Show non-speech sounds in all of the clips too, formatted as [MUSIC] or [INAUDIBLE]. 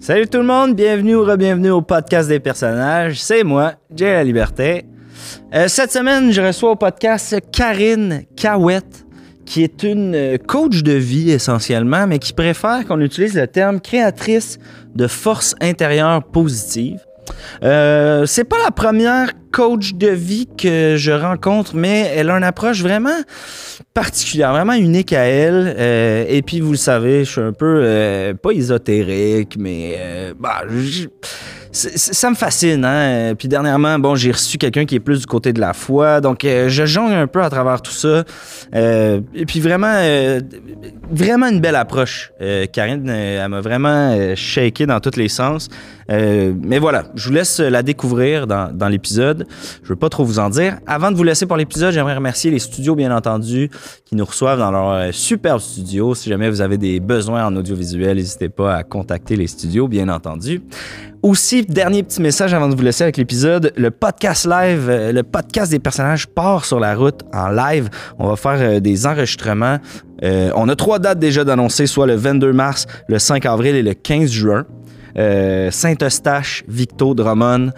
Salut tout le monde, bienvenue ou re-bienvenue au podcast des personnages. C'est moi, Jay La Liberté. Euh, cette semaine, je reçois au podcast Karine Cahouette, qui est une euh, coach de vie essentiellement, mais qui préfère qu'on utilise le terme créatrice de force intérieure positive. Euh, c'est pas la première coach de vie que je rencontre, mais elle a une approche vraiment particulière, vraiment unique à elle. Euh, et puis, vous le savez, je suis un peu, euh, pas ésotérique, mais euh, bah, ça me fascine. Hein? Puis dernièrement, bon, j'ai reçu quelqu'un qui est plus du côté de la foi. Donc, je jongle un peu à travers tout ça. Et puis vraiment, vraiment une belle approche. Karine, elle m'a vraiment shaké dans tous les sens. Mais voilà, je vous laisse la découvrir dans l'épisode. Je veux pas trop vous en dire. Avant de vous laisser pour l'épisode, j'aimerais remercier les studios, bien entendu, qui nous reçoivent dans leur euh, superbe studio. Si jamais vous avez des besoins en audiovisuel, n'hésitez pas à contacter les studios, bien entendu. Aussi, dernier petit message avant de vous laisser avec l'épisode, le podcast live, euh, le podcast des personnages part sur la route en live. On va faire euh, des enregistrements. On a trois dates déjà d'annoncer, soit le 22 mars, le 5 avril et le 15 juin. Saint-Eustache, Victo, Drummond.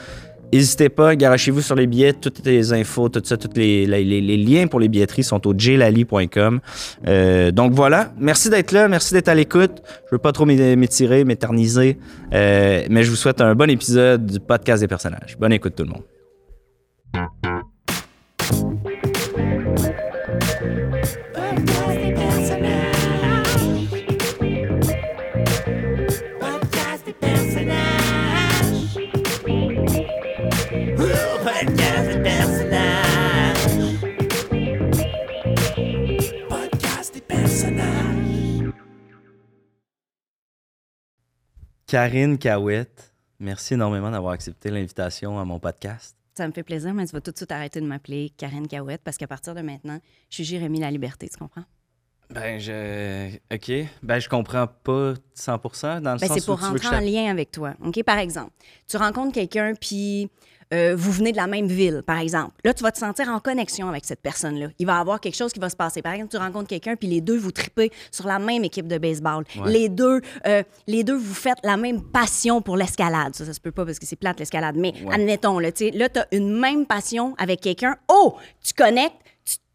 N'hésitez pas, garochez-vous sur les billets, toutes les infos, tout ça, tous les, liens pour les billetteries sont au jlali.com. Euh, donc voilà, merci d'être là, merci d'être à l'écoute. Je veux pas trop m'é- m'étirer, m'éterniser, euh, mais je vous souhaite un bon épisode du podcast des personnages. Bonne écoute tout le monde. Karine Cahouette, merci énormément d'avoir accepté l'invitation à mon podcast. Ça me fait plaisir, mais tu vas tout de suite arrêter de m'appeler Karine Cahouette parce qu'à partir de maintenant, je suis Jérémy La Liberté, tu comprends? Ben, je. OK. Ben, je comprends pas 100 dans le Ben, sens c'est pour où tu veux que rentrer en lien avec toi. OK? Par exemple, tu rencontres quelqu'un, puis euh, vous venez de la même ville, par exemple. Là, tu vas te sentir en connexion avec cette personne-là. Il va y avoir quelque chose qui va se passer. Par exemple, tu rencontres quelqu'un, puis les deux, vous tripez sur la même équipe de baseball. Ouais. Les, deux, euh, les deux, vous faites la même passion pour l'escalade. Ça, ça se peut pas parce que c'est plate, l'escalade. Mais Ouais. admettons, là, tu là, as une même passion avec quelqu'un. Oh! Tu connectes,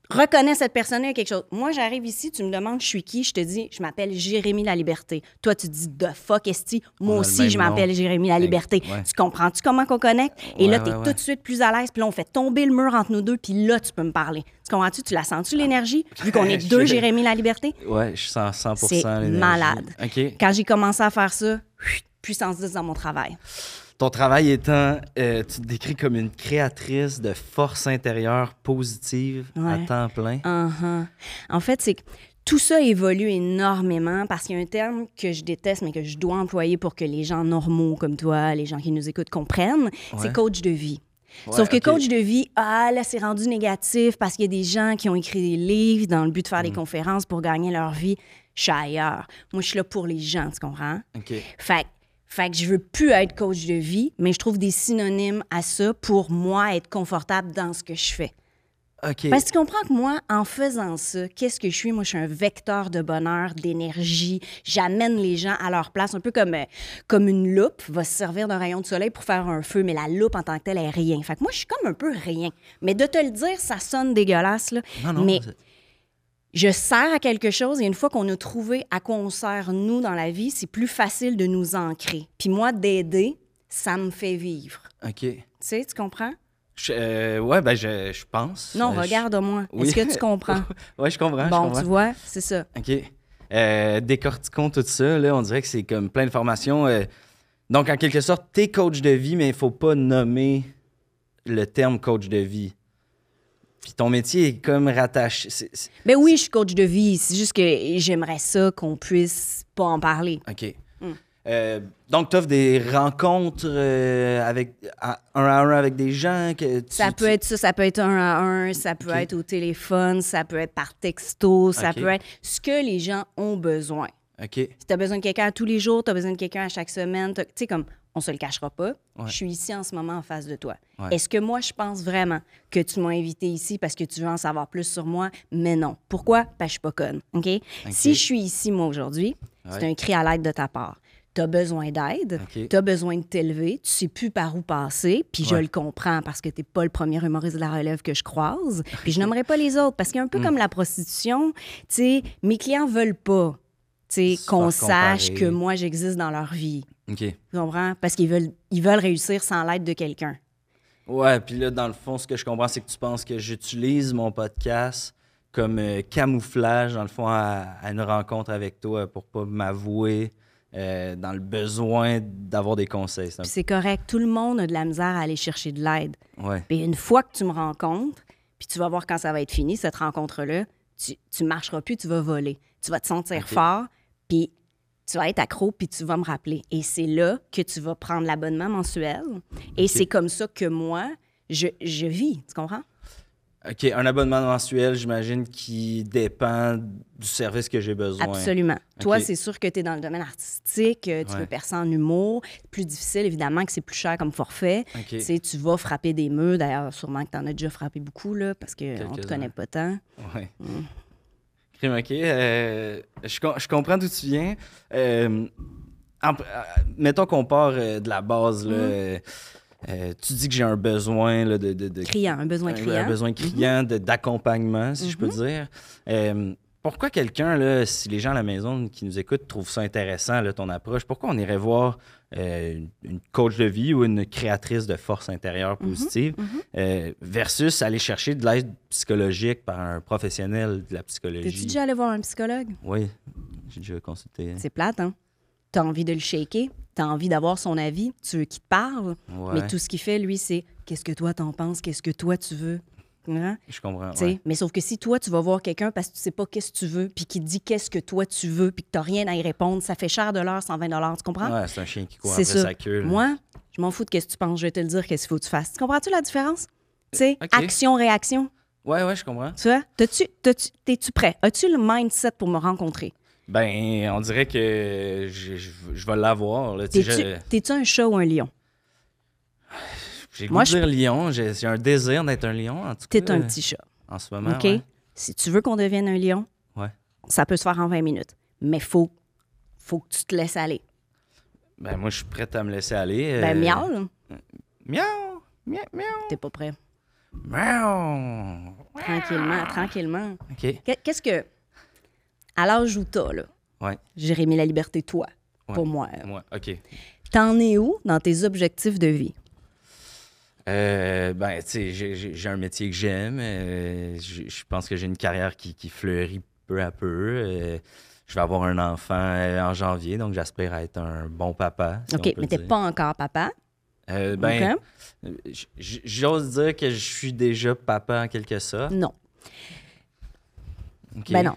reconnais cette personne-là, quelque chose. Moi, j'arrive ici, tu me demandes je suis qui, je te dis je m'appelle Jérémy La Liberté. Toi, tu dis de fuck esti. Moi aussi, je m'appelle. Jérémy La Liberté. ouais. Tu comprends-tu comment qu'on connecte? Et là, tu es ouais, tout de suite plus à l'aise, puis là, on fait tomber le mur entre nous deux, puis là, tu peux me parler. Tu comprends-tu? Tu la sens-tu, l'énergie? Vu qu'on est [LAUGHS] deux Jérémy La Liberté? Ouais, je sens 100 C'est malade. Quand j'ai commencé à faire ça, puissance 10 dans mon travail. Ton travail étant, euh, tu te décris comme une créatrice de force intérieure positive à temps plein. Uh-huh. En fait, c'est que tout ça évolue énormément parce qu'il y a un terme que je déteste, mais que je dois employer pour que les gens normaux comme toi, les gens qui nous écoutent, comprennent. Ouais. C'est coach de vie. Ouais, Sauf que coach de vie, ah là, c'est rendu négatif parce qu'il y a des gens qui ont écrit des livres dans le but de faire des Mm. conférences pour gagner leur vie. Je suis ailleurs. Moi, je suis là pour les gens, tu comprends? OK. Fait, que- fait que je veux plus être coach de vie, mais je trouve des synonymes à ça pour moi être confortable dans ce que je fais. OK. Parce que tu comprends que moi, en faisant ça, qu'est-ce que je suis? Moi, je suis un vecteur de bonheur, d'énergie. J'amène les gens à leur place, un peu comme, euh, comme une loupe va se servir d'un rayon de soleil pour faire un feu, mais la loupe en tant que telle est rien. Fait que moi, je suis comme un peu rien. Mais de te le dire, ça sonne dégueulasse, là. Non, non, mais je sers à quelque chose et une fois qu'on a trouvé à quoi on sert, nous, dans la vie, c'est plus facile de nous ancrer. Puis moi, d'aider, ça me fait vivre. OK. Tu sais, tu comprends? Je- euh, ouais, ben, je, je pense. Non, Euh, je- regarde-moi. Oui. Est-ce que tu comprends? [LAUGHS] ouais, je comprends. je bon, comprends. tu vois, c'est ça. OK. Euh, décortiquons tout ça. Là, on dirait que c'est comme plein de formations. donc, en quelque sorte, t'es coach de vie, mais il faut pas nommer le terme coach de vie. Puis ton métier est comme rattaché. c'est- Ben oui, je suis coach de vie. C'est juste que j'aimerais ça qu'on puisse pas en parler. OK. Hmm. Euh, donc, tu offres des rencontres euh, avec, à- un à un avec des gens que tu- Ça peut tu- être ça, ça peut être un à un, ça peut être au téléphone, ça peut être par texto, ça peut être ce que les gens ont besoin. OK. Si tu as besoin de quelqu'un tous les jours, tu as besoin de quelqu'un à chaque semaine, tu sais, comme on se le cachera pas, Ouais. je suis ici en ce moment en face de toi. Ouais. Est-ce que moi, je pense vraiment que tu m'as invité ici parce que tu veux en savoir plus sur moi? Mais non. Pourquoi? Parce que je suis pas conne. Si je suis ici, moi, aujourd'hui, c'est un cri à l'aide de ta part. tu as besoin d'aide, OK. tu as besoin de t'élever, tu sais plus par où passer, puis je le comprends parce que tu pas le premier humoriste de la relève que je croise, [LAUGHS] puis je n'aimerais pas les autres parce qu'il y a un Hmm. peu comme la prostitution, tu sais, mes clients veulent pas qu'on sache comparer. que moi j'existe dans leur vie. OK. Tu comprends? Parce qu'ils veulent, ils veulent réussir sans l'aide de quelqu'un. Ouais, puis là, dans le fond, ce que je comprends, c'est que tu penses que j'utilise mon podcast comme euh, camouflage, dans le fond, à, à une rencontre avec toi pour pas m'avouer euh, dans le besoin d'avoir des conseils. C'est un Puis c'est correct, tout le monde a de la misère à aller chercher de l'aide. Ouais. Puis une fois que tu me rencontres, puis tu vas voir quand ça va être fini, cette rencontre-là, tu, tu marcheras plus, tu vas voler. Tu vas te sentir fort, puis tu vas être accro, puis tu vas me rappeler. Et c'est là que tu vas prendre l'abonnement mensuel. Et c'est comme ça que moi, je, je vis. Tu comprends? OK, un abonnement mensuel, j'imagine, qui dépend du service que j'ai besoin. Absolument. Toi, c'est sûr que tu es dans le domaine artistique, euh, tu Ouais. veux percer en humour. Plus difficile, évidemment, que c'est plus cher comme forfait. OK. Tu sais, tu vas frapper des murs. D'ailleurs, sûrement que tu en as déjà frappé beaucoup, là, parce qu'on ne te connaît pas tant. Ouais. Mm. OK. euh, je, je comprends d'où tu viens. Euh, en- euh, mettons qu'on part de la base. Mm. Là, euh, euh, tu dis que j'ai un besoin là, de, de, de- Criant, un besoin criant. un besoin criant de- d'accompagnement, si je peux dire. Euh, pourquoi quelqu'un, si les gens à la maison qui nous écoutent trouvent ça intéressant, là, ton approche, pourquoi on irait voir euh, une- coach de vie ou une créatrice de force intérieure positive euh, versus aller chercher de l'aide psychologique par un professionnel de la psychologie? T'es-tu déjà allé voir un psychologue? Oui, j'ai déjà consulté. C'est plate, hein? T'as envie de le shaker, t'as envie d'avoir son avis, tu veux qu'il te parle, Ouais, mais tout ce qu'il fait, lui, c'est qu'est-ce que toi t'en penses, qu'est-ce que toi tu veux? Hein? je comprends. Tu ouais. Mais sauf que si toi, tu vas voir quelqu'un parce que tu sais pas qu'est-ce que tu veux, puis qu'il te dit qu'est-ce que toi tu veux, puis que t'as rien à y répondre, ça fait cher de l'heure, 120 tu comprends? Ouais, c'est un chien qui court après ça. sa queue. là. Moi, je m'en fous de qu'est-ce que tu penses, je vais te le dire, qu'est-ce qu'il faut que tu fasses. Tu comprends-tu la différence? Tu sais, action-réaction. Ouais, ouais, je comprends. Tu vois? T'es-tu prêt? As-tu le mindset pour me rencontrer? Ben, on dirait que je, je- je vais l'avoir. Tu je- t'es-tu un chat ou un lion? J'ai Moi, goût de dire lion. J'ai un désir d'être un lion, en tout T'es cas. un petit chat. En ce moment, OK? ouais. Si tu veux qu'on devienne un lion, Ouais. ça peut se faire en 20 minutes. Mais faut, faut que tu te laisses aller. Ben, moi, je suis prête à me laisser aller. Ben, euh, miaule, là. Miaou! Miaou! Miaou! T'es pas prêt. Miaou! Tranquillement, tranquillement. OK. Qu'est- Qu'est-ce que. À l'âge où t'as, là, Ouais. Jérémy La Liberté, toi, Ouais. pour moi, Moi, OK. t'en es où dans tes objectifs de vie? Euh, ben, tu sais, j'ai- un métier que j'aime. euh, je pense que j'ai une carrière qui, qui fleurit peu à peu. euh, je vais avoir un enfant euh, en janvier, donc j'espère être un bon papa. si OK, mais t'es pas encore papa? Ben, OK? j- j- j'ose dire que je suis déjà papa en quelque sorte. Non. Ben non.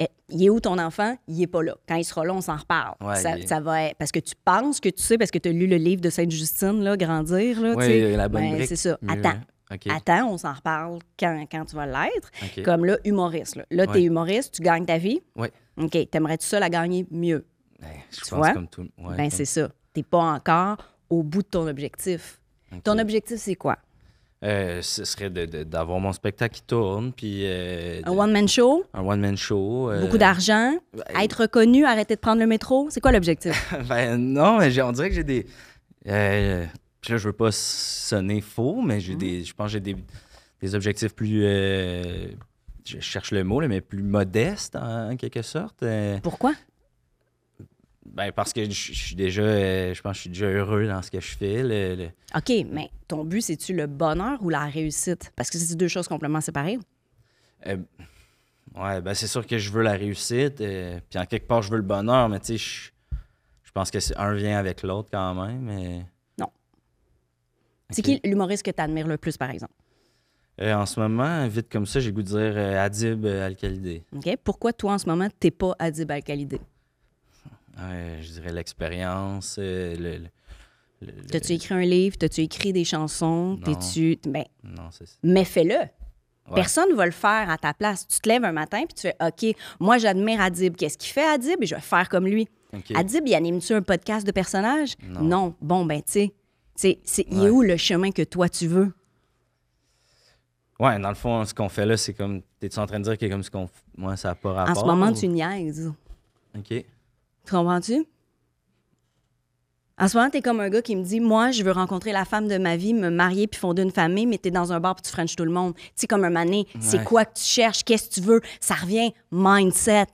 Eh, il est où ton enfant? Il est pas là. Quand il sera là, on s'en reparle. Ouais, ça, il est- ça va être- Parce que tu penses que tu sais, parce que tu as lu le livre de Sainte-Justine, là, Grandir. Là, Oui, la bonne Ben. C'est ça. Mieux, Attends. OK. Attends, on s'en reparle quand, quand tu vas l'être. Comme là, humoriste. Là, là tu es humoriste, tu gagnes ta vie. Ouais. OK. T'aimerais-tu ça la gagner mieux? Ben, je Tu pense vois? comme tout. ben, comme- c'est ça. T'es pas encore au bout de ton objectif. Ton objectif, c'est quoi? Euh, ce serait d'avoir mon spectacle qui tourne, puis... euh, Un one-man show? un one-man show. euh, Beaucoup d'argent? ben, Être reconnu? Arrêter de prendre le métro? C'est quoi l'objectif? [LAUGHS] ben non, mais on dirait que j'ai des. Euh, puis là, je veux pas sonner faux, mais Mmh. j'ai des. Je pense que j'ai des, des objectifs plus. euh, je cherche le mot, là, mais plus modestes, en, en quelque sorte. Euh, Pourquoi? Ben, parce que je suis déjà. euh, je pense que je suis déjà heureux dans ce que je fais. le- le- OK, mais ton but, c'est-tu le bonheur ou la réussite? Parce que c'est deux choses complètement séparées. euh, ouais, ben c'est sûr que je veux la réussite. euh, puis en quelque part, je veux le bonheur, mais tu sais, je, je pense que c'est- un vient avec l'autre quand même. Mais... Non. C'est qui l'humoriste que tu admires le plus, par exemple? Euh, en ce moment, vite comme ça, j'ai le goût de dire Adib Al-Khalidé. OK? Pourquoi, toi, en ce moment, t'es pas Adib Al-Khalidé? Ouais, je dirais l'expérience. euh, le, le- le- le- T'as-tu écrit un livre? T'as-tu écrit des chansons? Non. T'es-tu... Ben, Non, c'est ça. mais fais-le. Ouais. Personne ne va le faire à ta place. Tu te lèves un matin puis tu fais OK, moi j'admire Adib. Qu'est-ce qu'il fait Adib? Et je vais faire comme lui. Adib, il anime-tu un podcast de personnages? Non. Bon, ben tu sais, il est où le chemin que toi tu veux? Ouais, dans le fond, ce qu'on fait là, c'est comme. T'es-tu en train de dire que comme ce qu'on. Moi, ça n'a pas rapport. En ce moment, ou- tu niaises. Ok. Tu comprends-tu? En ce moment, t'es comme un gars qui me dit Moi, je veux rencontrer la femme de ma vie, me marier puis fonder une famille, mais t'es dans un bar puis tu frenches tout le monde. Tu sais, comme un mané, c'est quoi que tu cherches? Qu'est-ce que tu veux? Ça revient mindset,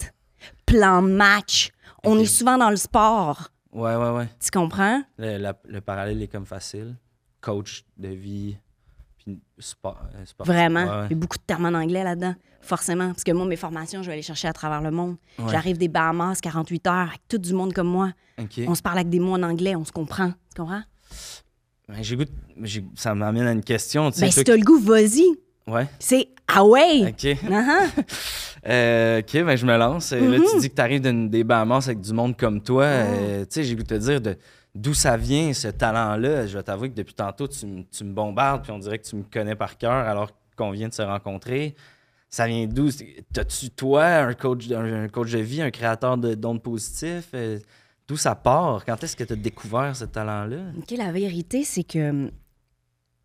plan match. On est souvent dans le sport. Ouais, ouais, ouais. Tu comprends? Le, la- le parallèle est comme facile. Coach de vie, puis sport. euh, sportif. Vraiment. Ouais, Il y a beaucoup de termes en anglais là-dedans, forcément. Parce que moi, mes formations, je vais aller chercher à travers le monde. Ouais. J'arrive des Bahamas, 48 heures, avec tout du monde comme moi. On se parle avec des mots en anglais, on se comprend. Tu comprends? Ben, j'ai goût j'ai- Ça m'amène à une question. Tu sais, Ben, si t'as le goût, vas-y. Ouais. C'est ah ouais! OK. Ah, [LAUGHS] Euh, OK, ben je me lance. Euh, Là, tu dis que tu arrives des Bahamas avec du monde comme toi. Euh, tu sais, j'ai goût de te dire de d'où ça vient, ce talent-là. Je vais t'avouer que depuis tantôt, tu, me- tu me bombardes, puis on dirait que tu me connais par cœur alors qu'on vient de se rencontrer. Ça vient d'où? T'as-tu, toi, un coach, de- un, un coach de vie, un créateur de d'ondes positifs? Euh, d'où ça part? Quand est-ce que tu as découvert ce talent-là? OK, la vérité, c'est que hum,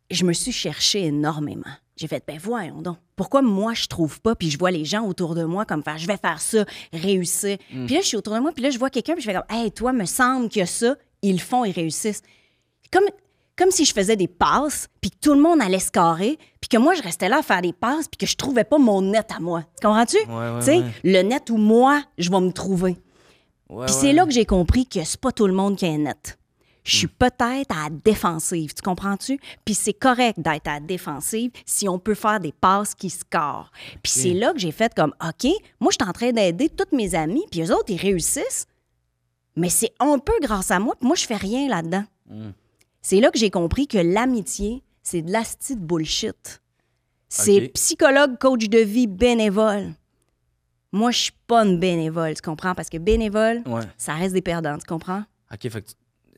je me suis cherchée énormément. J'ai fait, ben voyons donc. Pourquoi moi, je trouve pas, puis je vois les gens autour de moi comme faire, je vais faire ça, réussir. Puis là, je suis autour de moi, puis là, je vois quelqu'un, puis je fais comme, hey, toi, me semble que ça, ils le font, ils réussissent. Comme, comme si je faisais des passes, puis que tout le monde allait se carrer, puis que moi, je restais là à faire des passes, puis que je trouvais pas mon net à moi. Tu comprends-tu? Ouais, sais, ouais. le net où moi, je vais me trouver. Puis c'est là que j'ai compris que c'est pas tout le monde qui est net. Je suis peut-être à la défensive, tu comprends-tu? Puis c'est correct d'être à la défensive si on peut faire des passes qui scorent. Puis c'est là que j'ai fait comme, OK, moi, je suis en train d'aider tous mes amis, puis eux autres, ils réussissent, mais c'est un peu grâce à moi, puis moi, je fais rien là-dedans. C'est là que j'ai compris que l'amitié, c'est de l'asti de bullshit. C'est psychologue, coach de vie, bénévole. Moi, je suis pas une bénévole, tu comprends? Parce que bénévole, Ouais. ça reste des perdants, tu comprends? OK, fait que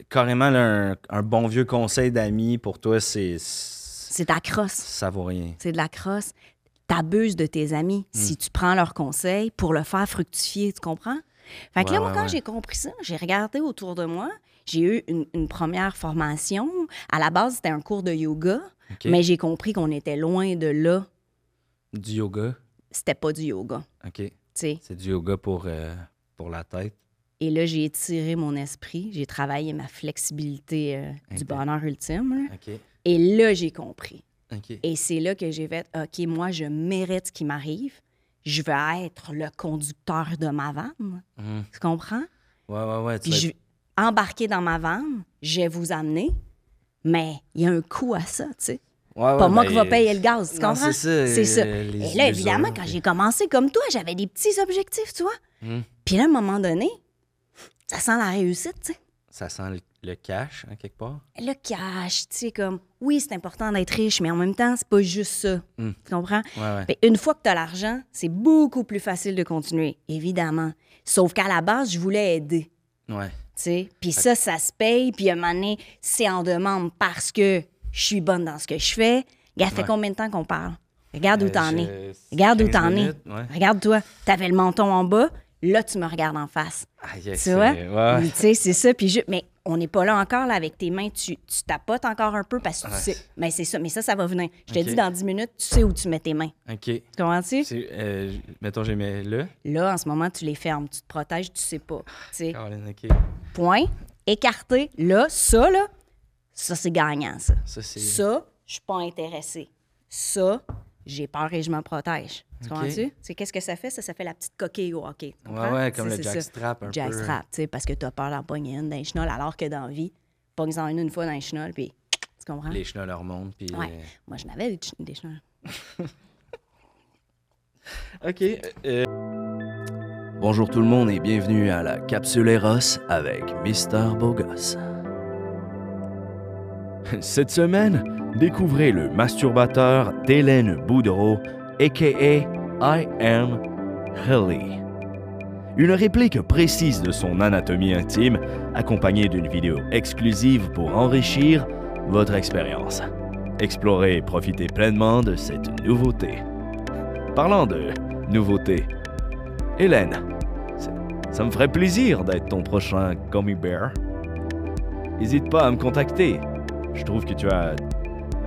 carrément, là, un, un bon vieux conseil d'amis pour toi, c'est. C'est de la crosse. Ça vaut rien. C'est de la crosse. T'abuses de tes amis Hmm. si tu prends leurs conseils pour le faire fructifier, tu comprends? Fait que Ouais, là, moi, ouais, quand ouais. j'ai compris ça, j'ai regardé autour de moi. J'ai eu une, une première formation. À la base, c'était un cours de yoga, mais j'ai compris qu'on était loin de là. Du yoga? C'était pas du yoga, OK. C'est du yoga pour, euh, pour la tête? Et là, j'ai étiré mon esprit. J'ai travaillé ma flexibilité euh, du bonheur ultime. là. Et là, j'ai compris. Et c'est là que j'ai fait, OK, moi, je mérite ce qui m'arrive. Je veux être le conducteur de ma vanne. Mhm. Tu comprends? Ouais, ouais, ouais. tu Puis je être- embarquer dans ma vanne, je vais vous amener, mais il y a un coût à ça, tu sais. Ouais, ouais, Pas moi ben, qui va payer le gaz, tu non, comprends? c'est ça, C'est ça. les Et là, évidemment, quand j'ai commencé comme toi, j'avais des petits objectifs, tu vois. Mhm. Puis là, à un moment donné, ça sent la réussite, tu sais. Ça sent le, le cash, hein, quelque part? Le cash, tu sais, comme, oui, c'est important d'être riche, mais en même temps, c'est pas juste ça. Mm. Tu comprends? Ouais, ouais. Fait une fois que tu as l'argent, c'est beaucoup plus facile de continuer, évidemment. Sauf qu'à la base, je voulais aider. Ouais. tu sais? Puis ça, ça se paye. Puis à un moment donné, c'est en demande parce que je suis bonne dans ce que je fais. Regarde, fait combien de temps qu'on parle? Regarde où Euh, t'en je- es. Regarde où 15 t'en es. Regarde-toi. T'avais le menton en bas. Là, tu me regardes en face. Tu vois? Ouais. Tu sais, c'est ça. Puis je... Mais on n'est pas là encore, là, avec tes mains. Tu, tu tapotes encore un peu parce que tu sais. Mais c'est ça. Mais ça, ça va venir. Je te dis, dans 10 minutes, tu sais où tu mets tes mains. OK. Tu comprends-tu? Euh, mettons, j'ai mis là. Là, en ce moment, tu les fermes. Tu te protèges, tu sais pas. Tu sais. Point. Écarté. Là, ça, là, ça, c'est gagnant, ça. Ça, c'est. Ça, je suis pas intéressée. Ça, j'ai peur et je me protège. Tu comprends-tu? C'est qu'est-ce que ça fait? Ça, ça fait la petite coquille au hockey. Ouais, ouais, comme le jackstrap un peu. Jackstrap, tu sais, parce que tu as peur d'en pogner une dans les chenolles, alors que dans la vie, pogne-en une une fois dans les chenolles, puis tu comprends? Les chenolles leur remontent, puis... Ouais. Moi, je n'avais des, ch- des chenolles. euh, [LAUGHS] OK. euh, Bonjour tout le monde et bienvenue à la Capsule Eros avec Mister Bogos. Cette semaine, découvrez le masturbateur d'Hélène Boudreau, a.k.a. I Am Helly. Une réplique précise de son anatomie intime, accompagnée d'une vidéo exclusive pour enrichir votre expérience. Explorez et profitez pleinement de cette nouveauté. Parlant de nouveauté, Hélène, ça me ferait plaisir d'être ton prochain gummy bear. N'hésite pas à me contacter. Je trouve que tu as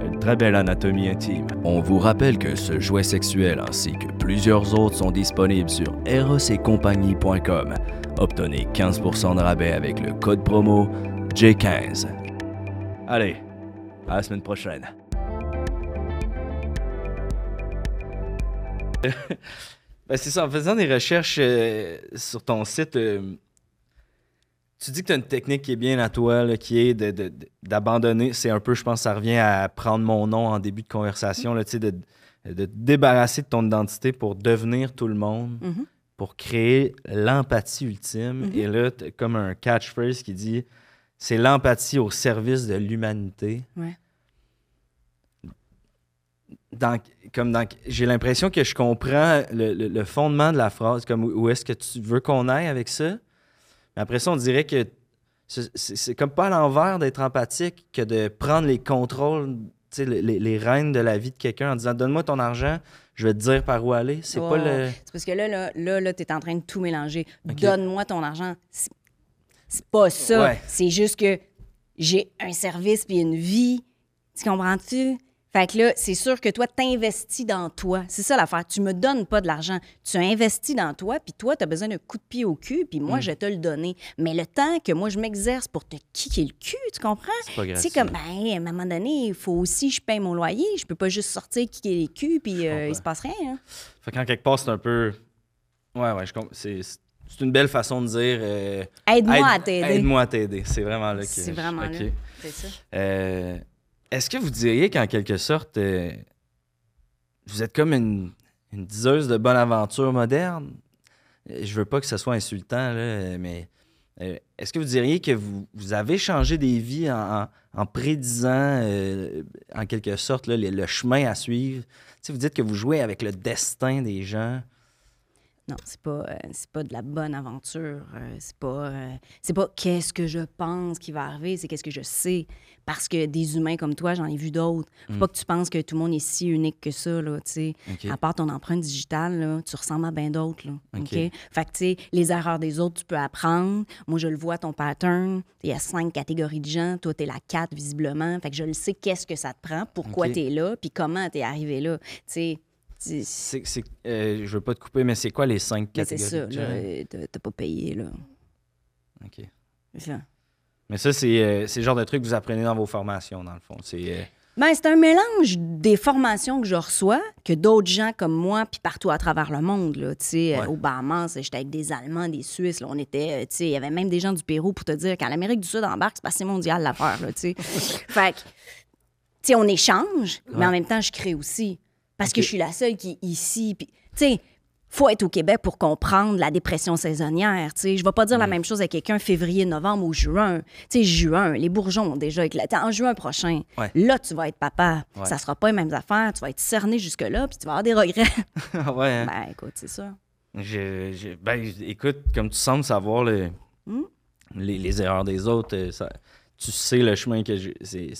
une très belle anatomie intime. On vous rappelle que ce jouet sexuel ainsi que plusieurs autres sont disponibles sur erosetcompagnie.com. Obtenez 15% de rabais avec le code promo J15. Allez, à la semaine prochaine. [LAUGHS] Ben, c'est ça, en faisant des recherches euh, sur ton site, euh, tu dis que tu as une technique qui est bien à toi, là, qui est d'abandonner. C'est un peu, je pense, ça revient à prendre mon nom en début de conversation, là, de, de te débarrasser de ton identité pour devenir tout le monde, Mhm. pour créer l'empathie ultime. Mhm. Et là, comme un catchphrase qui dit c'est l'empathie au service de l'humanité. Ouais. Dans, comme dans, j'ai l'impression que je comprends le, le- le fondement de la phrase, comme où, où est-ce que tu veux qu'on aille avec ça? Après ça, on dirait que c'est, comme pas à l'envers d'être empathique que de prendre les contrôles, les, les- les rênes de la vie de quelqu'un en disant donne-moi ton argent, je vais te dire par où aller. C'est pas le. C'est parce que là, là, là, là tu es en train de tout mélanger. Donne-moi ton argent. C'est- C'est pas ça. Ouais. C'est juste que j'ai un service puis une vie. Tu comprends-tu? Fait que là, c'est sûr que toi, t'investis dans toi. C'est ça l'affaire. Tu me donnes pas de l'argent. Tu investis dans toi, puis toi, tu as besoin d'un coup de pied au cul, puis Mm. moi, je vais te le donner. Mais le temps que moi, je m'exerce pour te kicker le cul, tu comprends? C'est pas. C'est comme, ben, à un moment donné, il faut aussi, je paye mon loyer. Je peux pas juste sortir, kicker les culs, puis euh, il se passe rien. hein. Fait qu'en quelque part, c'est un peu. Ouais, ouais, je comprends. C'est, c'est une belle façon de dire. euh, Aide-moi aide- à t'aider. Aide-moi à t'aider. C'est vraiment là que. C'est vraiment ok. là. C'est ça. Euh, est-ce que vous diriez qu'en quelque sorte, euh, vous êtes comme une, une diseuse de bonne aventure moderne? Euh, Je veux pas que ce soit insultant, mais euh, est-ce que vous diriez que vous, avez changé des vies en, prédisant, en quelque sorte, le, le chemin à suivre? Sais, vous dites que vous jouez avec le destin des gens. Non, c'est pas, euh, c'est pas de la bonne aventure. euh, c'est pas, euh, c'est pas qu'est-ce que je pense qui va arriver, c'est qu'est-ce que je sais. Parce que des humains comme toi, j'en ai vu d'autres. Faut pas que tu penses que tout le monde est si unique que ça, là, tu sais. OK. À part ton empreinte digitale, là, tu ressembles à bien d'autres, là. Fait que, tu sais, les erreurs des autres, tu peux apprendre. Moi, je le vois, ton pattern. Il y a cinq catégories de gens. Toi, t'es la quatre, visiblement. Fait que je le sais qu'est-ce que ça te prend, pourquoi OK. t'es là, puis comment t'es arrivé là. Tu sais, tu- C'est, c'est- euh, je veux pas te couper, mais c'est quoi les cinq mais c'est catégories? ça, là. euh, T'as pas payé, là. OK. C'est. Mais ça, c'est, euh, c'est le genre de truc que vous apprenez dans vos formations, dans le fond. C'est, euh, Ben, c'est un mélange des formations que je reçois, que d'autres gens comme moi, puis partout à travers le monde, là, tu sais, Ouais. euh, au Bahamas, j'étais avec des Allemands, des Suisses, là, on était, tu sais, il y avait même des gens du Pérou pour te dire qu'en Amérique du Sud embarque, c'est pas assez mondial l'affaire, là, tu sais. [LAUGHS] fait que, tu sais, on échange, mais en même temps, je crée aussi. Parce que je suis la seule qui est ici, puis, tu sais, faut être au Québec pour comprendre la dépression saisonnière. Tu sais, je vais pas dire Mm. la même chose à quelqu'un février, novembre ou juin. Tu sais, juin, les bourgeons ont déjà éclaté. En juin prochain, Ouais. là, tu vas être papa. Ouais. Ça sera pas les mêmes affaires. Tu vas être cerné jusque-là, puis tu vas avoir des regrets. Ah [LAUGHS] ouais, hein? ben, écoute, c'est ça. Je- je- ben, écoute, comme tu sembles savoir le- Hmm? les, les erreurs des autres, euh, ça- tu sais le chemin que j'ai.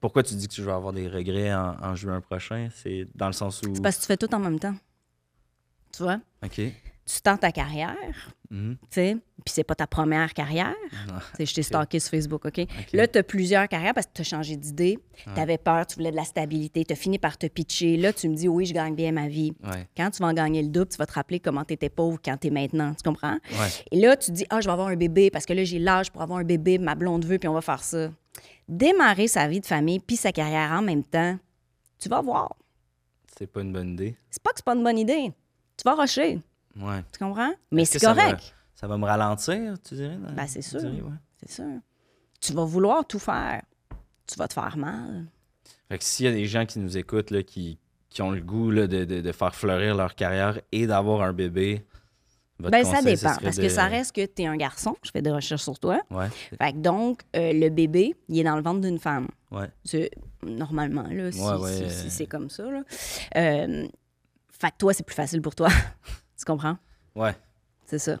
Pourquoi tu dis que tu vas avoir des regrets en, en juin prochain? C'est dans le sens où. C'est parce que tu fais tout en même temps. Tu vois? OK. Tu tentes ta carrière, Mhm. tu sais, puis c'est pas ta première carrière. Ah, je t'ai stalké sur Facebook, OK? Là, tu as plusieurs carrières parce que tu as changé d'idée. Tu avais peur, tu voulais de la stabilité. Tu as fini par te pitcher. Là, tu me dis, oui, je gagne bien ma vie. Ouais. Quand tu vas en gagner le double, tu vas te rappeler comment tu étais pauvre quand tu es maintenant. Tu comprends? Ouais. Et là, tu dis, ah, je vais avoir un bébé parce que là, j'ai l'âge pour avoir un bébé, ma blonde veut, puis on va faire ça. Démarrer sa vie de famille puis sa carrière en même temps, tu vas voir. C'est pas une bonne idée. C'est pas que c'est pas une bonne idée. Tu vas rusher. Ouais. Tu comprends? Mais c'est que ça va- correct. Ça va me ralentir, tu dirais? dans- Ben, c'est sûr. ouais. C'est sûr. Tu vas vouloir tout faire. Tu vas te faire mal. Fait que s'il y a des gens qui nous écoutent, là, qui, qui ont le goût là, de, de- de faire fleurir leur carrière et d'avoir un bébé, votre Ben, ça conseil, dépend. Parce de- que ça reste que tu es un garçon. Je fais des recherches sur toi. Ouais. Fait que donc, euh, le bébé, il est dans le ventre d'une femme. Ouais. Normalement, là, si, Ouais, ouais, si- euh. si c'est comme ça. Là. Euh, fait que toi, c'est plus facile pour toi. [LAUGHS] tu comprends? Ouais. C'est ça.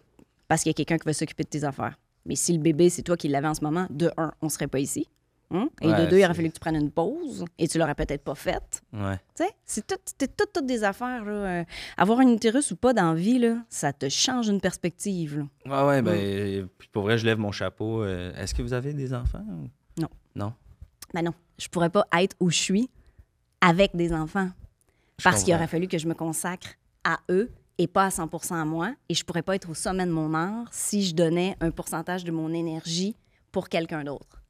Parce qu'il y a quelqu'un qui va s'occuper de tes affaires. Mais si le bébé, c'est toi qui l'avais en ce moment, de un, on serait pas ici. Hein? Et Ouais, de deux, il aurait fallu que tu prennes une pause et tu l'aurais peut-être pas faite. Ouais. Tu sais, c'est tout, c'est tout- toutes des affaires. Là. Euh, avoir un utérus ou pas dans la vie, là, ça te change une perspective. là. Ouais, ouais, ben, puis pour vrai, je lève mon chapeau. Euh, Est-ce que vous avez des enfants? ou- Non. Non? Ben non, je pourrais pas être où je suis avec des enfants. Je Parce qu'il aurait fallu que je me consacre à eux et pas à 100% à moi. Et je pourrais pas être au sommet de mon art si je donnais un pourcentage de mon énergie pour quelqu'un d'autre.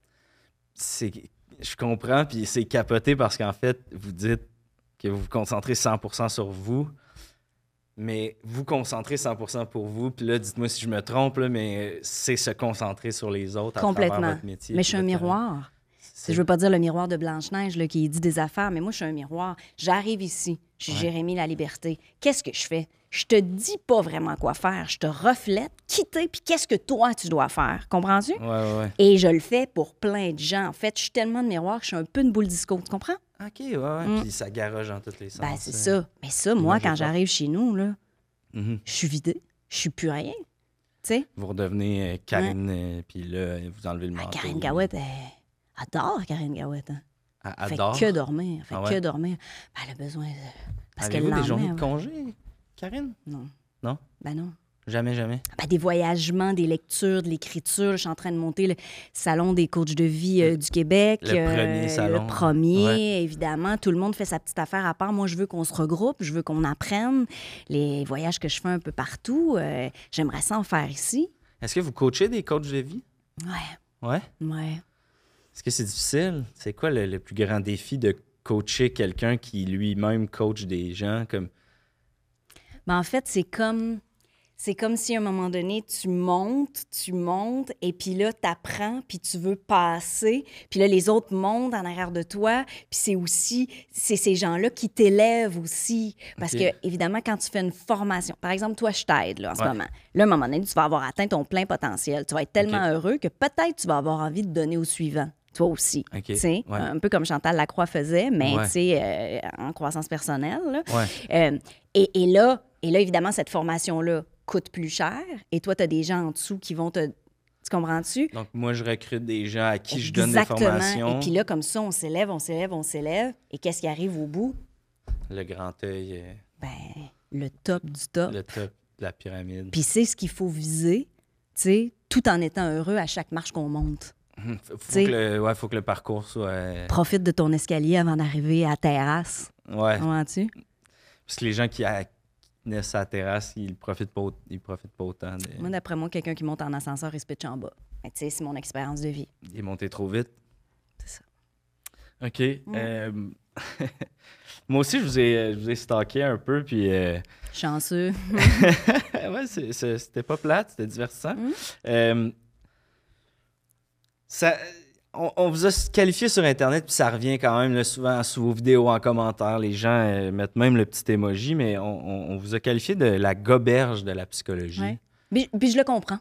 c'est je comprends puis c'est capoté parce qu'en fait vous dites que vous vous concentrez 100% sur vous mais vous concentrez 100% pour vous puis là dites-moi si je me trompe là, mais c'est se concentrer sur les autres à travers votre métier Mais je suis un miroir. Je veux pas dire le miroir de Blanche-Neige qui dit des affaires, mais moi, je suis un miroir. J'arrive ici, je suis Ouais. Jérémy La Liberté. Qu'est-ce que je fais? Je te dis pas vraiment quoi faire. Je te reflète, quitter, puis qu'est-ce que toi, tu dois faire? Comprends-tu? Ouais ouais. Et je le fais pour plein de gens. En fait, je suis tellement de miroir que je suis un peu une boule disco. Tu comprends? OK, ouais ouais, Mm. puis ça garoche dans tous les sens. Ben, c'est ça. Mais ça, moi, quand j'arrive chez nous, là, Mhm. je suis vidée. Je suis plus rien. Tu sais? Vous redevenez euh, Karine euh, puis là vous enlevez le Ah, manteau. Karine Gawette, elle adore Karine Gawette. Hein. Elle adore. fait que dormir. Elle fait Ah que dormir. Ben, elle a besoin de... Parce que Avez-vous le des journées de congé Karine? Non. Non? Ben non. Jamais jamais? Ben, des voyagements, des lectures, de l'écriture. Je suis en train de monter le salon des coachs de vie euh, du Québec. Le premier salon. Le premier, Ouais. évidemment. Tout le monde fait sa petite affaire à part. Moi, je veux qu'on se regroupe, je veux qu'on apprenne. Les voyages que je fais un peu partout, euh, j'aimerais ça en faire ici. Est-ce que vous coachez des coachs de vie? Ouais, Ouais? ouais. Est-ce que c'est difficile? C'est quoi le, le plus grand défi de coacher quelqu'un qui lui-même coach des gens comme? Ben, en fait, c'est comme... C'est comme si à un moment donné, tu montes, tu montes, et puis là, tu apprends, puis tu veux passer, puis là, les autres montent en arrière de toi, puis c'est aussi, c'est ces gens-là qui t'élèvent aussi. Parce que, évidemment, quand tu fais une formation, par exemple, toi, je t'aide là, en ce moment. Là, à un moment donné, tu vas avoir atteint ton plein potentiel. Tu vas être tellement heureux que peut-être tu vas avoir envie de donner au suivant. Toi aussi. Ok, Tu sais, ouais. Un peu comme Chantal Lacroix faisait, mais Ouais. tu sais, euh, en croissance personnelle. là. Ouais. Euh, et, et là, et là, évidemment, cette formation-là coûte plus cher. Et toi, tu as des gens en dessous qui vont te. Tu comprends-tu? Donc moi je recrute des gens à qui je donne des Exactement. formations. Et puis là, comme ça, on s'élève, on s'élève, on s'élève. Et qu'est-ce qui arrive au bout? Le grand œil, euh, Ben, le top du top. le top de la pyramide. Puis c'est ce qu'il faut viser, tu sais, tout en étant heureux à chaque marche qu'on monte. Hum, Faut, T'sais- que le, ouais, faut que le parcours soit. euh, Profite de ton escalier avant d'arriver à la terrasse. ouais. Comprends-tu? Parce que les gens qui, naissent à la terrasse, ils profitent pas, ils profitent pas autant de, Moi, d'après moi, quelqu'un qui monte en ascenseur, il se pitch en bas. Tu sais, c'est mon expérience de vie. des monter trop vite. C'est ça. OK. euh, [LAUGHS] moi aussi, je vous ai, je vous ai stalké un peu, puis. euh, Chanceux. [LAUGHS] ouais, c'est- c'est- c'était pas plate, c'était divertissant. Euh, on, vous a qualifié sur Internet, puis ça revient quand même là, souvent sous vos vidéos en commentaire. Les gens euh, mettent même le petit emoji, mais on, vous a qualifié de la goberge de la psychologie. Ouais. Puis je le comprends.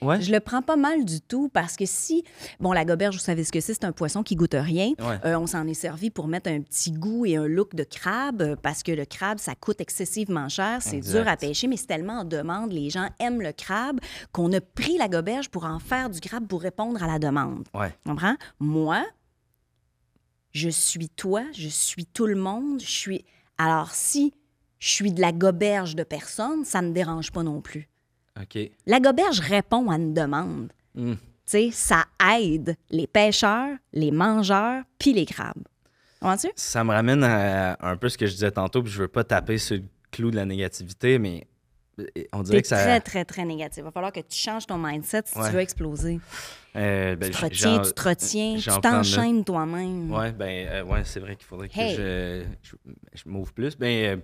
Ouais? Je le prends pas mal du tout parce que si. Bon, la goberge, vous savez ce que c'est? C'est un poisson qui goûte rien. Ouais. Euh, on s'en est servi pour mettre un petit goût et un look de crabe parce que le crabe, ça coûte excessivement cher. C'est dur à pêcher, mais c'est tellement en demande. Les gens aiment le crabe qu'on a pris la goberge pour en faire du crabe pour répondre à la demande. Ouais. Tu comprends? Moi, je suis toi, je suis tout le monde, je suis. Alors, si je suis de la goberge de personne, ça me dérange pas non plus. La goberge répond à une demande. Hmm. Tu sais, ça aide les pêcheurs, les mangeurs, puis les crabes. Comprends-tu? Ça me ramène à un peu ce que je disais tantôt, puis je veux pas taper sur le clou de la négativité, mais euh, on dirait que ça. très, très, très négatif. Il va falloir que tu changes ton mindset si Ouais. tu veux exploser. euh, ben, tu te retiens, tu te retiens, tu t'enchaînes toi-même. Ouais, ben, euh, ouais, c'est vrai qu'il faudrait que Hey. je, je, je m'ouvre plus. Ben, euh,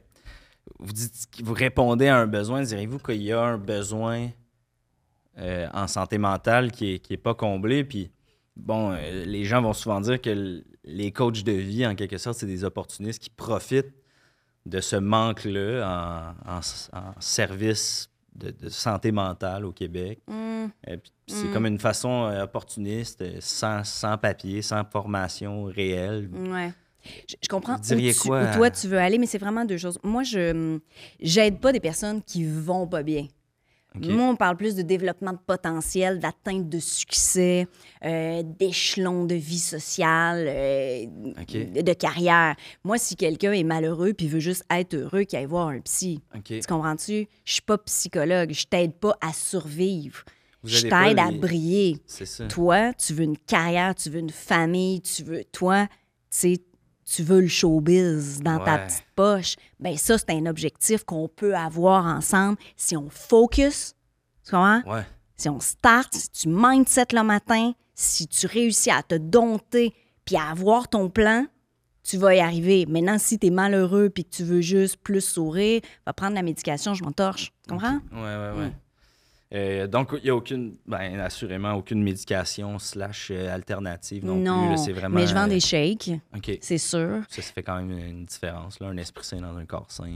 vous dites vous répondez à un besoin. Direz-vous qu'il y a un besoin euh, en santé mentale qui n'est qui est pas comblé? Puis, bon, euh, les gens vont souvent dire que les coachs de vie, en quelque sorte, c'est des opportunistes qui profitent de ce manque-là en, en service de, de santé mentale au Québec. Hum, Euh, puis c'est Mm. comme une façon opportuniste, sans, sans papier, sans formation réelle. ouais. Je, je comprends Vous où, tu- quoi où toi tu veux aller, mais c'est vraiment deux choses. Moi, je j'aide pas des personnes qui vont pas bien. Ok. Moi, on parle plus de développement de potentiel, d'atteinte de succès, euh, d'échelons de vie sociale, euh, de carrière. Moi, si quelqu'un est malheureux puis veut juste être heureux, qu'il aille voir un psy. Tu comprends-tu? Je suis pas psychologue. Je t'aide pas à survivre. Vous Je t'aide à les- briller. Ça. Toi, tu veux une carrière, tu veux une famille, tu veux. Toi, tu sais, tu veux le showbiz dans ta petite poche. Bien, ça, c'est un objectif qu'on peut avoir ensemble si on focus. Tu comprends? Ouais. si on start, si tu mindset le matin, si tu réussis à te dompter puis à avoir ton plan, tu vas y arriver. Maintenant, si tu es malheureux puis que tu veux juste plus sourire, va prendre la médication, je m'en torche. Tu comprends? Ouais, ouais, ouais. Mm. Euh, donc, il n'y a aucune, ben, assurément, aucune médication slash euh, alternative non, non, plus. C'est vraiment. mais je vends euh, des shakes, OK. c'est sûr. Ça, ça fait quand même une différence, là. Un esprit sain dans un corps sain.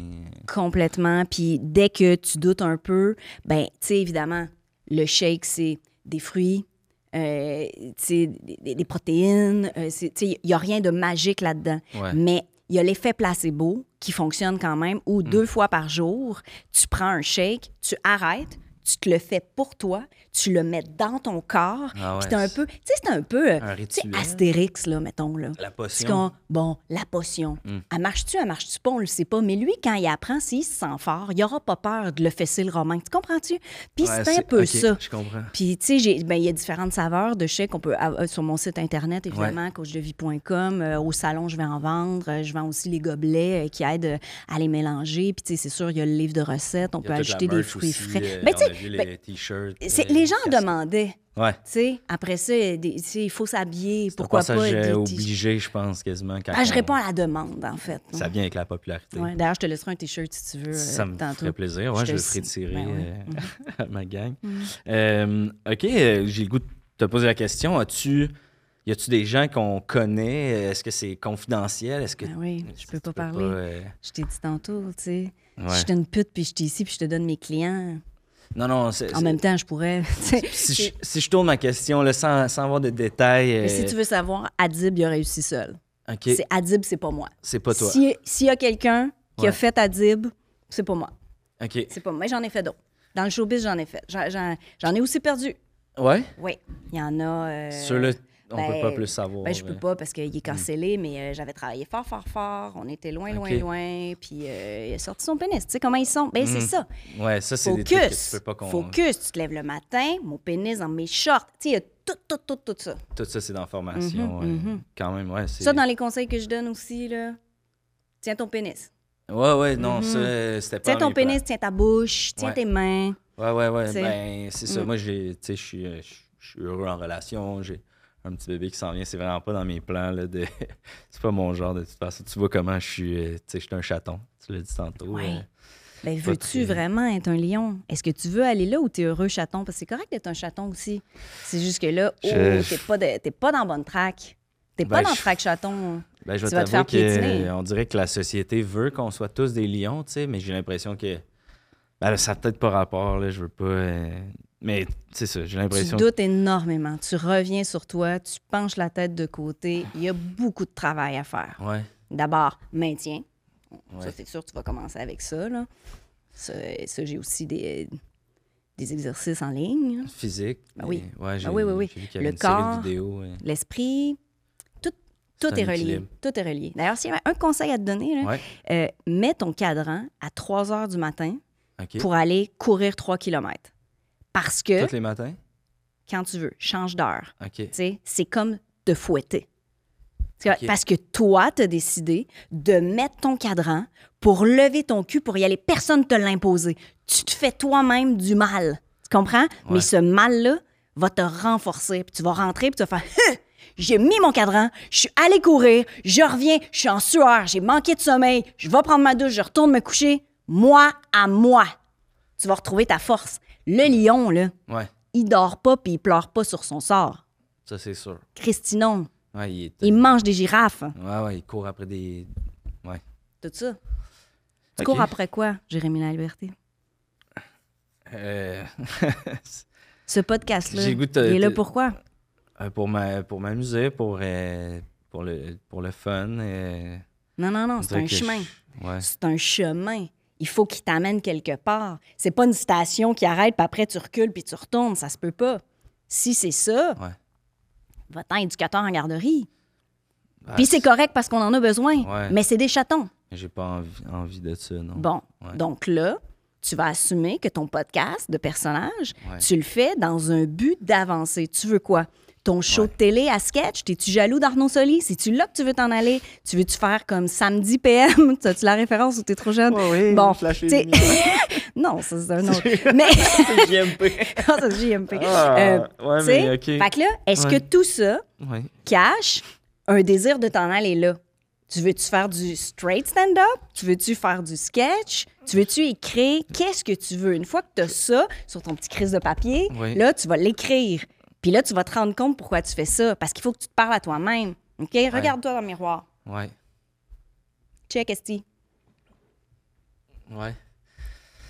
Complètement. Puis dès que tu doutes un peu, ben, tu sais, évidemment, le shake, c'est des fruits, euh, des, des- protéines. euh, c'est- tu sais, il n'y a rien de magique là-dedans. Ouais. Mais il y a l'effet placebo qui fonctionne quand même, où Hmm. deux fois par jour, tu prends un shake, tu arrêtes, tu te le fais pour toi, tu le mets dans ton corps, Ah ouais, puis un peu, tu sais, c'est un peu, euh, Un rituel. Astérix, là, mettons, là. La potion. bon, la potion. Hmm. Elle marche-tu, elle marche-tu pas, on le sait pas. Mais lui, quand il apprend, s'il se sent fort, il aura pas peur de le fesser le romain. Tu comprends-tu? Puis Ouais, c'est un peu ça. Je comprends. Puis, tu sais, j'ai- ben, il y a différentes saveurs de chèques qu'on peut avoir sur mon site Internet, évidemment, coachdevie.com. Euh, au salon, je vais en vendre. Euh, je vends aussi les gobelets euh, qui aident euh, à les mélanger. Puis, tu sais, c'est sûr, il y a le livre de recettes. On peut ajouter des fruits aussi, frais. euh, Ben, tu on sais, vu ben, les t-shirts. c'est- les gens demandaient. Ouais. Après ça, il faut s'habiller. C'est Pourquoi pas? des euh, obligé, je pense, quasiment. Quand Ah, je on- réponds à la demande, en fait. Ça vient avec la popularité. Ouais, D'ailleurs, je te laisserai un t-shirt si tu veux. euh, Ça me tantôt. ferait plaisir. Ouais, Je le ferai tirer Ben ouais. euh, [LAUGHS] à ma gang. Euh, OK, euh, j'ai le goût de te poser la question. As-tu... Y a-tu des gens qu'on connaît? Est-ce que c'est confidentiel? Est-ce que Ben oui, je peux pas parler. euh, Je t'ai dit tantôt, tu sais. Ouais. Je suis une pute, puis je t'ai ici, puis je te donne mes clients. Non, non, c'est... En même temps, je pourrais. [LAUGHS] Si je, si je tourne ma question là, sans, sans avoir de détails, Mais euh, si tu veux savoir, Adib, il a réussi seul. OK, C'est Adib, c'est pas moi. c'est pas toi. Si- S'il y a quelqu'un qui Ouais. a fait Adib, c'est pas moi. OK. C'est pas moi. Mais j'en ai fait d'autres. Dans le showbiz, j'en ai fait. J'en ai aussi perdu. Ouais? Oui. Il y en a. euh, Ceux-là, on ben, peut pas plus savoir. Ben, je peux euh. pas parce qu'il est cancellé, mais euh, j'avais travaillé fort, fort, fort. On était loin, loin, loin. Puis euh, il a sorti son pénis. Tu sais comment ils sont? Ben, c'est Mhm. ça. Ouais, ça, c'est des trucs que tu Focus. peux pas. Focus. Tu te lèves le matin, mon pénis dans mes shorts. Tu sais, il y a tout, tout, tout, tout ça. Tout ça, c'est dans la formation. Mhm, ouais. mhm. Quand même, ouais. Ça, dans les conseils que je donne aussi, là. Tiens ton pénis. Ouais, ouais, non, ça, c'était pas Tiens ton plans. pénis, tiens ta bouche, tiens Ouais. tes mains. Ouais, ouais, ouais. T'sais. Ben, c'est ça. Mm. Moi, euh, je suis heureux en relation. J'ai un petit bébé qui s'en vient. C'est vraiment pas dans mes plans. Là, de... [LAUGHS] c'est pas mon genre de toute façon. Tu vois comment je suis. euh, Tu sais, je suis un chaton. Tu l'as dit tantôt. Ouais. euh. Ben, Pas veux-tu vraiment être un lion? Est-ce que tu veux aller là ou t'es heureux chaton? Parce que c'est correct d'être un chaton aussi. C'est juste que là, oh, Je- t'es pas, de- t'es pas dans bonne track. T'es pas Ben, dans le je- track chaton. Ben, je Tu vas te faire que on dirait que la société veut qu'on soit tous des lions, tu sais, mais j'ai l'impression que. Ben, là, ça n'a peut-être pas rapport, là. Je veux pas. euh, Mais c'est ça, j'ai Tu l'impression. doutes énormément. Tu reviens sur toi, tu penches la tête de côté. Il y a beaucoup de travail à faire. Ouais. D'abord, maintien. Ça, Ouais. c'est sûr, tu vas commencer avec ça. Là. Ça, ça, j'ai aussi des, des exercices en ligne. Physique. Ben oui. Ouais, j'ai oui, oui, oui. Le corps. L'esprit, tout, tout est relié. Tout est relié. D'ailleurs, s'il y avait un conseil à te donner, là, euh, mets ton cadran à 3 heures du matin pour aller courir 3 km. Parce que, Tous les matins? quand tu veux, change d'heure. OK. Tu sais, c'est comme te fouetter. Parce que toi, tu as décidé de mettre ton cadran pour lever ton cul pour y aller. Personne ne te l'a imposé. Tu te fais toi-même du mal. Tu comprends? Mais ce mal-là va te renforcer. Puis tu vas rentrer puis tu vas faire! J'ai mis mon cadran, je suis allé courir, je reviens, je suis en sueur, j'ai manqué de sommeil, je vais prendre ma douche, je retourne me coucher. Moi à moi. Tu vas retrouver ta force. Le lion, là, Ouais, il dort pas puis il pleure pas sur son sort. ça, c'est sûr. Christinon, Ouais, il est. il mange des girafes. Ouais, ouais, il court après des. Ouais. Tout ça. Tu cours après quoi, Jérémy La Liberté? Euh, [LAUGHS] Ce podcast-là, il est là pourquoi? euh, pour ma- pour m'amuser, pour, euh, pour, le, pour le fun. euh, Non, non, non, on c'est un je- chemin. Ouais. C'est un chemin. Il faut qu'il t'amène quelque part. C'est pas une station qui arrête, puis après tu recules, puis tu retournes. Ça se peut pas. Si c'est ça, Ouais. va-t'en éducateur en garderie. Ah, Puis c'est correct parce qu'on en a besoin. Ouais. Mais c'est des chatons. J'ai pas envie, envie de ça, non. Bon, Ouais. donc là, tu vas assumer que ton podcast de personnage, tu le fais dans un but d'avancer. Tu veux quoi? Ton show de télé à sketch, t'es-tu jaloux d'Arnaud Soli? C'est-tu là que tu veux t'en aller? Tu veux-tu faire comme samedi PM? [LAUGHS] As-tu la référence ou t'es trop jeune? Ouais, oui, bon, [LAUGHS] non, ça c'est un autre. [LAUGHS] Mais C'est JMP. Non, ça, c'est JMP. Ah, Euh, ouais, mais. Fait que là, est-ce que tout ça cache un désir de t'en aller là? Tu veux-tu faire du straight stand-up? Tu veux-tu faire du sketch? Tu veux-tu écrire? Qu'est-ce que tu veux? Une fois que tu as ça sur ton petit crise de papier, Oui. là, tu vas l'écrire. Puis là, tu vas te rendre compte pourquoi tu fais ça. Parce qu'il faut que tu te parles à toi-même. OK? Regarde-toi dans le miroir. Ouais. Check, Esti. Ouais.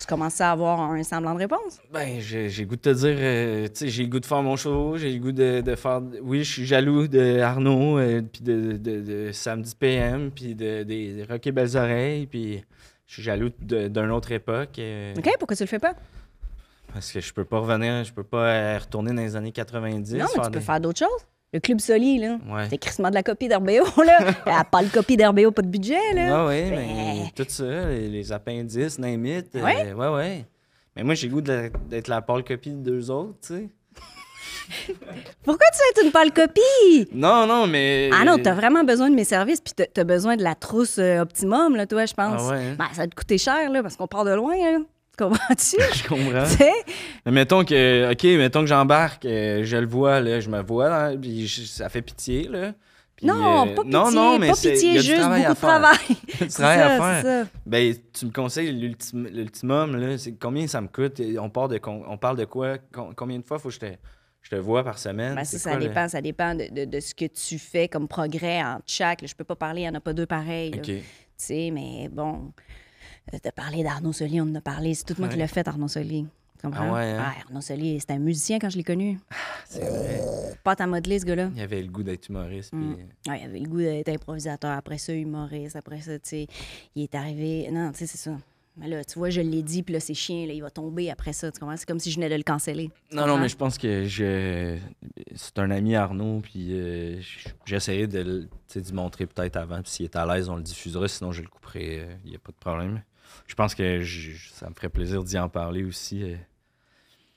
Tu commences à avoir un semblant de réponse? Ben, j'ai j'ai le goût de te dire, euh, tu sais, j'ai le goût de faire mon show, j'ai le goût de, de faire. Oui, je suis jaloux de Arnaud, euh, puis de, de, de Samedi PM, puis de, des Rock et Belles Oreilles, puis je suis jaloux d'une autre époque. euh, OK? Pourquoi tu le fais pas? Parce que je peux pas revenir, je peux pas euh, retourner dans les années 90. non, mais tu peux des- faire d'autres choses. Le Club Soli, là. Ouais. C'est crissement de la copie d'RBO, [LAUGHS] là. Elle pas le copie d'RBO, pas de budget, là. Ah oui, Ben- mais tout ça, les, les appendices, name it, euh, Ouais? ouais. Mais moi, j'ai le goût de- d'être la pâle copie de deux autres, tu sais. [LAUGHS] Pourquoi tu veux être une pâle copie? Non, non, mais. Ah non, t'as vraiment besoin de mes services, puis t'as- t'as besoin de la trousse euh, optimum, là, toi, je pense. Ah ouais, hein? Ben, ça va te coûter cher, là, parce qu'on part de loin, là. Tu [LAUGHS] comprends-tu? [LAUGHS] Je comprends. Mais mettons que, OK, mettons que j'embarque, euh, je le vois, là, je me vois, là, puis je- ça fait pitié, là. Puis, non, euh, pas pitié, non, non, mais pas y pitié, a juste travail beaucoup à de faire. travail. [LAUGHS] Du C'est travail ça, à faire. Ben, tu me conseilles l'ultim- l'ultimum, là, c'est combien ça me coûte? On, part de, con- on parle de quoi? Com- Combien de fois faut que je te, je te vois par semaine? Ben, ça, ça quoi, le- dépend, ça dépend de, de- de ce que tu fais comme progrès en chaque. là. Je peux pas parler, il n'y en a pas deux pareils. Tu sais, mais bon, euh, t'as parlé d'Arnaud Soli, on en a parlé. C'est tout moi qui Ouais. l'ai fait, Arnaud Soli. Tu comprends? Ah ouais, hein? Arnaud Soli, c'était un musicien quand je l'ai connu. C'est vrai. Pas à modeler, ce gars-là. Il avait le goût d'être humoriste. Mm. puis- Ouais, il avait le goût d'être improvisateur. Après ça, humoriste. Après ça, tu sais, il est arrivé. Non, tu sais, c'est ça. Mais là, tu vois, je l'ai dit, puis là, c'est chien, là, il va tomber après ça. Tu comprends? C'est comme si je venais de le canceller. Non, non, mais je pense que je... c'est un ami Arnaud, puis euh, j'essayais de sais, d'y montrer peut-être avant, puis s'il est à l'aise, on le diffusera, sinon je le couperai, il n'y a pas de problème. Je pense que je- ça me ferait plaisir d'y en parler aussi. euh,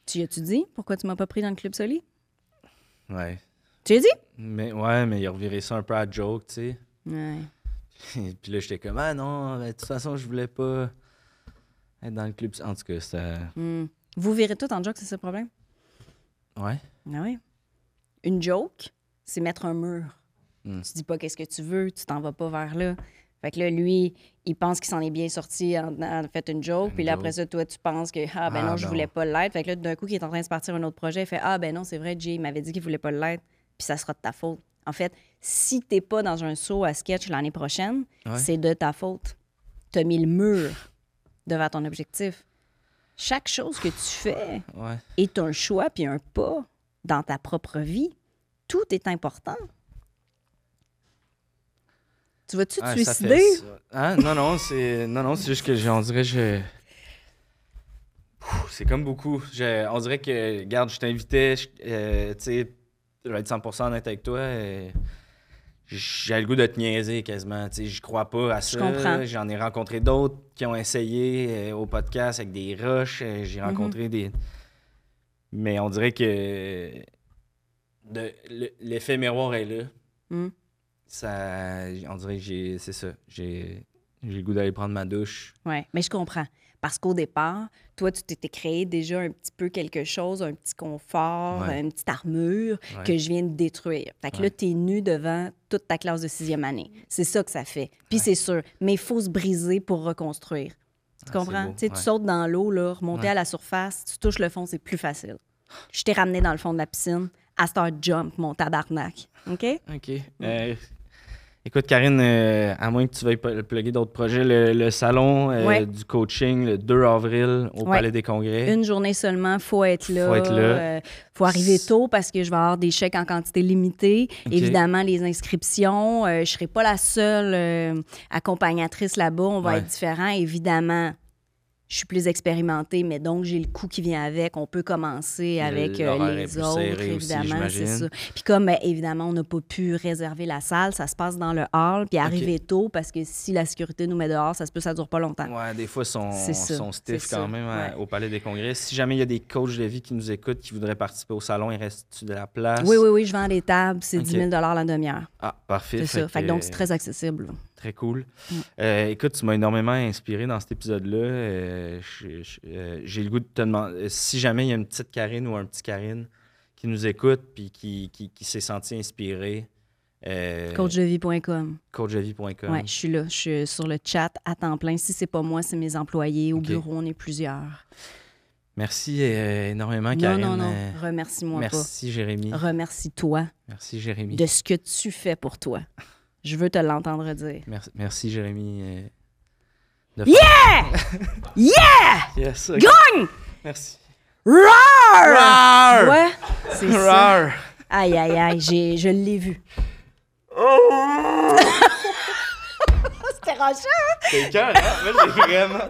Tu as-tu dit pourquoi tu m'as pas pris dans le club Soli? ouais. Tu as dit? Mais ouais, mais il a reviré ça un peu à joke, tu sais. Ouais. [LAUGHS] puis là, j'étais comme, ah non, de toute façon, je voulais pas être dans le club. En tout cas, c'était. Hmm. Vous verrez tout en joke, c'est ça le problème? Ouais. Ah oui. Une joke, c'est mettre un mur. Hmm. Tu dis pas qu'est-ce que tu veux, tu t'en vas pas vers là. Fait que là, lui, il pense qu'il s'en est bien sorti en, en fait une joke. Puis là, après ça, toi, tu penses que, ah ben Ah, non, je voulais pas l'être. Fait que là, d'un coup, il est en train de se partir un autre projet, il fait, ah ben non, c'est vrai, Jay, il m'avait dit qu'il voulait pas l'être. Puis ça sera de ta faute. En fait, si t'es pas dans un saut à sketch l'année prochaine, Ouais. c'est de ta faute. T'as mis le mur devant ton objectif. Chaque chose que tu fais, Ouais. est un choix puis un pas dans ta propre vie. Tout est important. Tu vas-tu te Ah, suicider? Hein? Non, non, c'est. Non, non, juste que on dirait que je. C'est comme beaucoup. Je- On dirait que, regarde, je t'invitais, je- euh, tu sais, je vais être 100% honnête avec toi. J'ai le goût de te niaiser quasiment. Tu sais, je crois pas à ça. J'en ai rencontré d'autres qui ont essayé euh, au podcast avec des rushs. euh, Mhm. J'ai rencontré des. Mais on dirait que de- l'effet miroir est là. Hmm. Ça, on dirait que j'ai, c'est ça. J'ai, j'ai le goût d'aller prendre ma douche. Oui, mais je comprends. Parce qu'au départ, toi, tu t'étais créé déjà un petit peu quelque chose, un petit confort, Ouais. une petite armure Ouais. que je viens de détruire. Fait que là, Ouais. tu es nu devant toute ta classe de sixième année. C'est ça que ça fait. Puis c'est sûr, mais il faut se briser pour reconstruire. Tu Ah, c'est comprends? Tu sais, tu ouais. sautes dans l'eau, là, remonter Ouais. à la surface, tu touches le fond, c'est plus facile. Je t'ai ramené dans le fond de la piscine. À Star Jump, mon tabarnak. OK? OK. Euh, écoute, Karine, euh, à moins que tu veuilles plugger d'autres projets, le, le salon euh, Ouais. du coaching le 2 avril au Ouais. Palais des Congrès. Une journée seulement, faut être là. Faut être là. euh, faut arriver tôt parce que je vais avoir des chèques en quantité limitée. Évidemment, les inscriptions. euh, je serai pas la seule accompagnatrice là-bas. On va Ouais. être différents. Évidemment, je suis plus expérimentée, mais donc j'ai le coût qui vient avec. On peut commencer avec euh, les autres, évidemment, c'est ça. Puis comme, euh, évidemment, on n'a pas pu réserver la salle, ça se passe dans le hall, puis arriver tôt, parce que si la sécurité nous met dehors, ça se peut, ça dure pas longtemps. Ouais, des fois, ça, sont stiff quand ça, même ouais. au Palais des Congrès. Si jamais il y a des coachs de vie qui nous écoutent, qui voudraient participer au salon, il reste-tu de la place? Oui, oui, oui, je vends des tables, c'est Ok. 10 000 la demi-heure. Ah, parfait. C'est ça. Fait que donc, c'est très accessible. Très cool. Mm. Euh, écoute, tu m'as énormément inspiré dans cet épisode-là. Euh, euh, J'ai le goût de te demander si jamais il y a une petite Karine ou un petit Karine qui nous écoute puis qui, qui, qui s'est senti inspiré. Euh, coachdevis.com. Ouais, je suis là. Je suis sur le chat à temps plein. Si c'est pas moi, c'est mes employés. Au bureau, on est plusieurs. Merci énormément, Non, Karine. non, non. Euh, Remercie-moi pas. Merci, Jérémy. Remercie-toi Merci, Jérémy. de ce que tu fais pour toi. [LAUGHS] Je veux te l'entendre dire. Merci, merci, Jérémy. euh, de Yeah! faire- Yes, ok. Gagne! Merci. Roar! Roar! Ouais, c'est ça. Roar! Aïe, aïe, aïe, j'ai, je l'ai vu. [LAUGHS] C'était rocheux, hein? C'est le cœur, hein? Moi, j'ai vraiment.